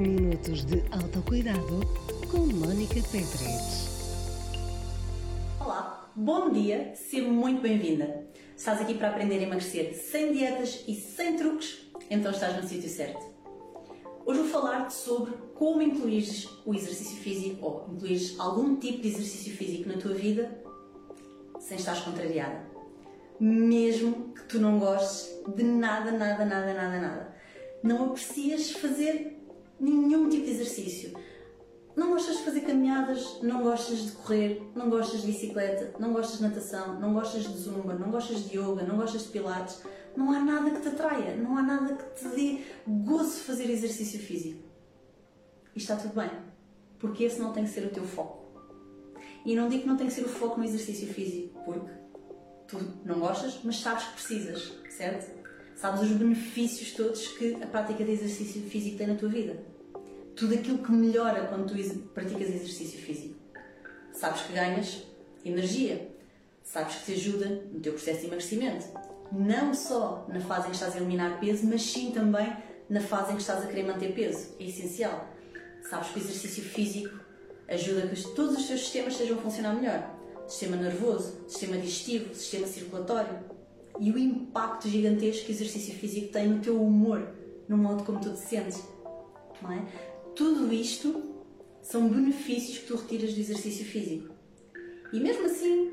Minutos de autocuidado com Mónica Pedres. Olá, bom dia, seja muito bem-vinda. Estás aqui para aprender a emagrecer sem dietas e sem truques? Então estás no sítio certo. Hoje vou falar-te sobre como incluir o exercício físico ou incluir algum tipo de exercício físico na tua vida sem estares contrariada. Mesmo que tu não gostes de nada, nada, nada, nada, nada. Não aprecias fazer nenhum tipo de exercício. Não gostas de fazer caminhadas, não gostas de correr, não gostas de bicicleta, não gostas de natação, não gostas de zumba, não gostas de yoga, não gostas de pilates. Não há nada que te atraia, não há nada que te dê gozo fazer exercício físico. E está tudo bem, porque esse não tem que ser o teu foco. E não digo que não tem que ser o foco no exercício físico, porque tu não gostas, mas sabes que precisas, certo? Sabes os benefícios todos que a prática de exercício físico tem na tua vida. Tudo aquilo que melhora quando tu praticas exercício físico. Sabes que ganhas energia. Sabes que te ajuda no teu processo de emagrecimento. Não só na fase em que estás a eliminar peso, mas sim também na fase em que estás a querer manter peso. É essencial. Sabes que o exercício físico ajuda a que todos os teus sistemas estejam a funcionar melhor. Sistema nervoso, sistema digestivo, sistema circulatório, e o impacto gigantesco que o exercício físico tem no teu humor, no modo como tu te sentes. Não é? Tudo isto são benefícios que tu retiras do exercício físico. E mesmo assim,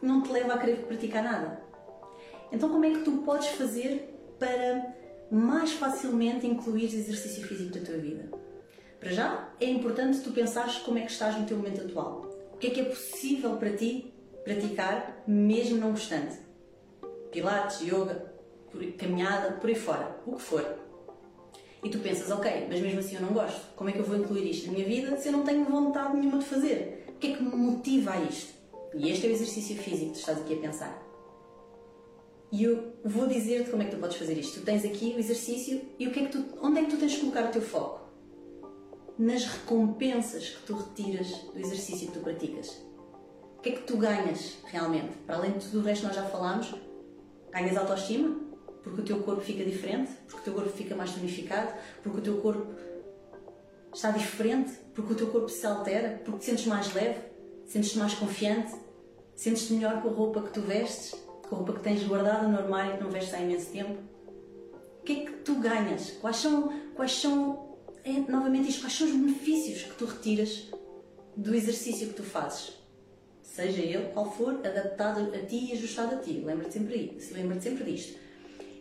não te leva a querer praticar nada. Então, como é que tu podes fazer para mais facilmente incluir exercício físico na tua vida? Para já, é importante tu pensares como é que estás no teu momento atual. O que é que é possível para ti praticar, mesmo não gostando? Pilates, yoga, caminhada, por aí fora, o que for. E tu pensas, ok, mas mesmo assim eu não gosto. Como é que eu vou incluir isto na minha vida se eu não tenho vontade nenhuma de fazer? O que é que me motiva a isto? E este é o exercício físico que tu estás aqui a pensar. E eu vou dizer-te como é que tu podes fazer isto. Tu tens aqui o exercício e o que é que tu, onde é que tu tens de colocar o teu foco? Nas recompensas que tu retiras do exercício que tu praticas. O que é que tu ganhas realmente? Para além de tudo o resto nós já falámos, Ganhas autoestima, porque o teu corpo fica diferente, porque o teu corpo fica mais tonificado, porque o teu corpo está diferente, porque o teu corpo se altera, porque te sentes mais leve, sentes-te mais confiante, sentes-te melhor com a roupa que tu vestes, com a roupa que tens guardada no armário que não vestes há imenso tempo. O que é que tu ganhas? Quais são, quais são é, novamente isto, quais são os benefícios que tu retiras do exercício que tu fazes? Seja ele qual for, adaptado a ti e ajustado a ti. Lembra-te sempre, lembra sempre disto.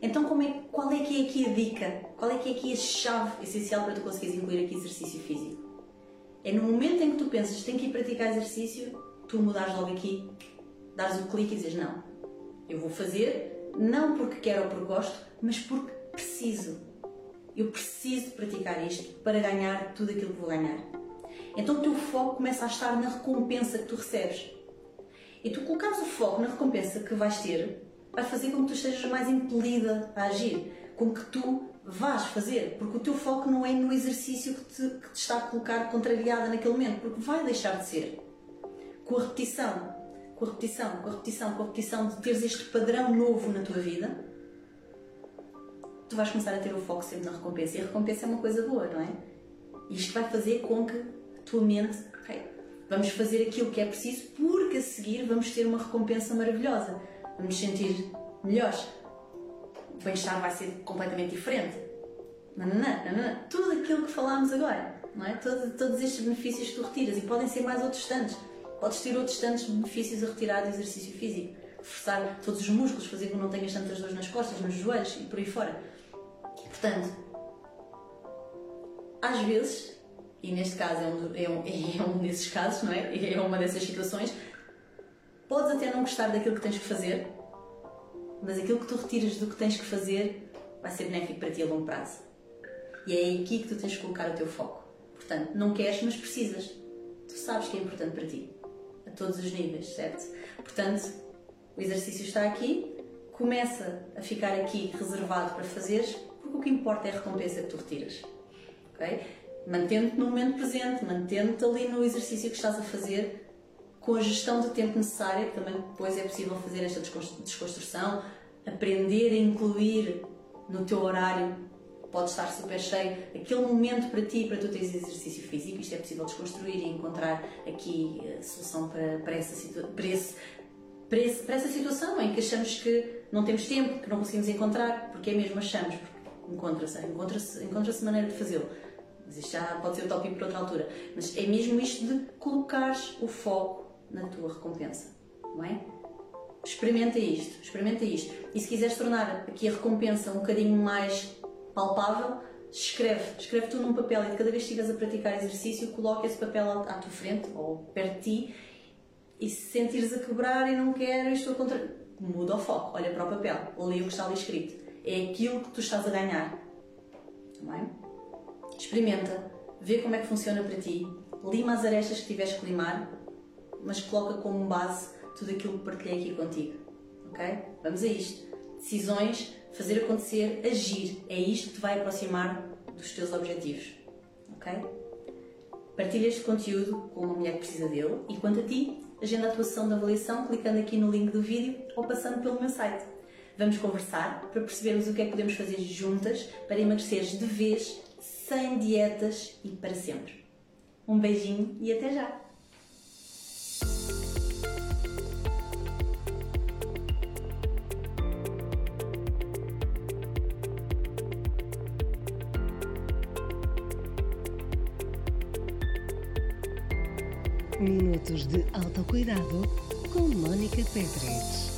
Então, como é, qual é que é aqui a dica? Qual é que é aqui a chave essencial para tu conseguires incluir aqui exercício físico? É no momento em que tu pensas tenho que ir praticar exercício, tu mudares logo aqui, dares o clique e dizes não, eu vou fazer, não porque quero ou porque gosto, mas porque preciso. Eu preciso praticar isto para ganhar tudo aquilo que vou ganhar. Então o teu foco começa a estar na recompensa que tu recebes. E tu colocares o foco na recompensa que vais ter vai fazer com que tu estejas mais impelida a agir, com que tu vás fazer, porque o teu foco não é no exercício que te, que te está a colocar contrariada naquele momento, porque vai deixar de ser. Com a repetição, com a repetição, com a repetição, com a repetição de teres este padrão novo na tua vida, tu vais começar a ter o foco sempre na recompensa. E a recompensa é uma coisa boa, não é? Isto vai fazer com que a tua mente, Vamos fazer aquilo que é preciso porque a seguir vamos ter uma recompensa maravilhosa. Vamos sentir melhores. O bem-estar vai ser completamente diferente. Nananã, nananã. Tudo aquilo que falámos agora, não é? Todos, todos estes benefícios que tu retiras e podem ser mais outros tantos. Podes ter outros tantos benefícios a retirar do exercício físico. Forçar todos os músculos, fazer com que não tenhas tantas dores nas costas, nos joelhos e por aí fora. Portanto, às vezes e neste caso é um, é um, é um desses casos, não é? É uma dessas situações. Podes até não gostar daquilo que tens que fazer, mas aquilo que tu retiras do que tens que fazer vai ser benéfico para ti a longo prazo. E é aqui que tu tens que colocar o teu foco. Portanto, não queres, mas precisas. Tu sabes que é importante para ti, a todos os níveis, certo? Portanto, o exercício está aqui, começa a ficar aqui reservado para fazeres, porque o que importa é a recompensa que tu retiras. Okay? Mantendo-te no momento presente, mantendo-te ali no exercício que estás a fazer, com a gestão do tempo necessária, também depois é possível fazer esta desconstrução, aprender a incluir no teu horário pode estar super cheio, aquele momento para ti, para tu teres exercício físico, isto é possível desconstruir e encontrar aqui a solução para, para, essa, para, esse, para, esse, para essa situação em que achamos que não temos tempo, que não conseguimos encontrar, porque é mesmo achamos, porque encontra-se, encontra-se, encontra-se maneira de fazê-lo. Mas isto já pode ser o tópico para outra altura. Mas é mesmo isto de colocares o foco na tua recompensa, não é? Experimenta isto, experimenta isto. E se quiseres tornar aqui a recompensa um bocadinho mais palpável, escreve. Escreve tu num papel e cada vez que estiveres a praticar exercício, coloca esse papel à tua frente ou perto de ti e se sentires a quebrar e não quero, estou contra. Muda o foco, olha para o papel, lê o que está ali escrito. É aquilo que tu estás a ganhar. Não? Experimenta, vê como é que funciona para ti, lima as arestas que tiveres que limar, mas coloca como base tudo aquilo que partilhei aqui contigo. Ok? Vamos a isto. Decisões, fazer acontecer, agir. É isto que te vai aproximar dos teus objetivos. Ok? Partilha este conteúdo com uma mulher que precisa dele e quanto a ti, agenda a tua sessão de avaliação clicando aqui no link do vídeo ou passando pelo meu site. Vamos conversar para percebermos o que é que podemos fazer juntas para emagreceres de vez, sem dietas e para sempre. Um beijinho e até já! Minutos de autocuidado com Mónica Pedres.